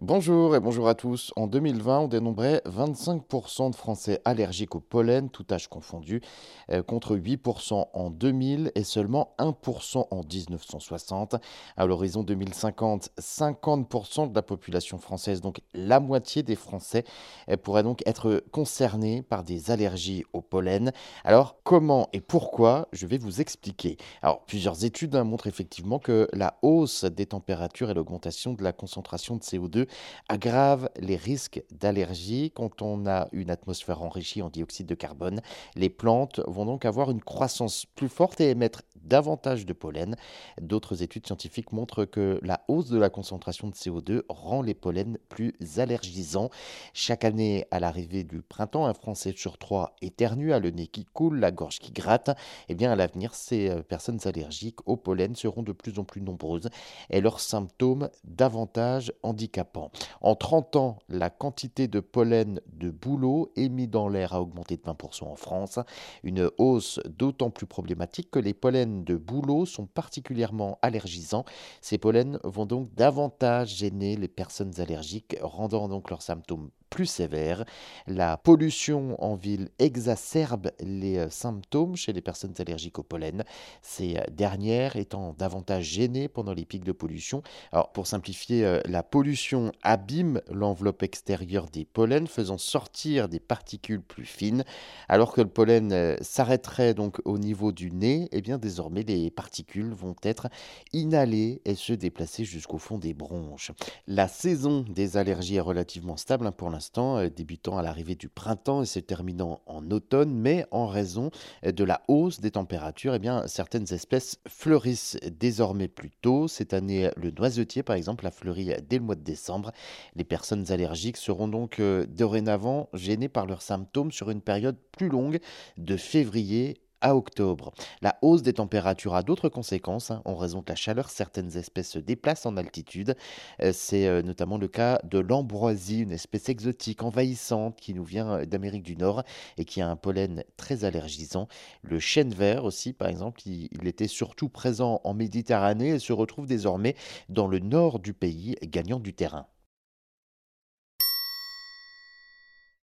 Bonjour et bonjour à tous. En 2020, on dénombrait 25% de Français allergiques au pollen, tout âge confondu, euh, contre 8% en 2000 et seulement 1% en 1960. À l'horizon 2050, 50% de la population française, donc la moitié des Français, euh, pourraient donc être concernés par des allergies au pollen. Alors, comment et pourquoi Je vais vous expliquer. Alors, plusieurs études hein, montrent effectivement que la hausse des températures et l'augmentation de la concentration de CO2 aggrave les risques d'allergie. Quand on a une atmosphère enrichie en dioxyde de carbone, les plantes vont donc avoir une croissance plus forte et émettre davantage de pollen. D'autres études scientifiques montrent que la hausse de la concentration de CO2 rend les pollens plus allergisants. Chaque année, à l'arrivée du printemps, un Français sur trois éternue, a le nez qui coule, la gorge qui gratte. Eh bien, à l'avenir, ces euh, personnes allergiques au pollen seront de plus en plus nombreuses et leurs symptômes davantage handicapants. En 30 ans, la quantité de pollen de bouleau émis dans l'air a augmenté de 20% en France. Une hausse d'autant plus problématique que les pollens de bouleau sont particulièrement allergisants. Ces pollens vont donc davantage gêner les personnes allergiques, rendant donc leurs symptômes plus sévère. La pollution en ville exacerbe les euh, symptômes chez les personnes allergiques au pollen, ces euh, dernières étant davantage gênées pendant les pics de pollution. Alors pour simplifier, euh, la pollution abîme l'enveloppe extérieure des pollens, faisant sortir des particules plus fines, alors que le pollen s'arrêterait donc au niveau du nez, et eh bien désormais les particules vont être inhalées et se déplacer jusqu'au fond des bronches. La saison des allergies est relativement stable hein, pour l'instant euh, débutant à l'arrivée du printemps et se terminant en automne, mais en raison euh, de la hausse des températures, eh bien, certaines espèces fleurissent désormais plus tôt. Cette année, le noisetier, par exemple, a fleuri dès le mois de décembre. Les personnes allergiques seront donc euh, dorénavant gênées par leurs symptômes sur une période plus longue de février à octobre. La hausse des températures a d'autres conséquences. Hein. En raison de la chaleur, certaines espèces se déplacent en altitude. Euh, c'est euh, notamment le cas de l'ambroisie, une espèce exotique envahissante qui nous vient euh, d'Amérique du Nord et qui a un pollen très allergisant. Le chêne vert aussi, par exemple, il, il était surtout présent en Méditerranée et se retrouve désormais dans le nord du pays, gagnant du terrain.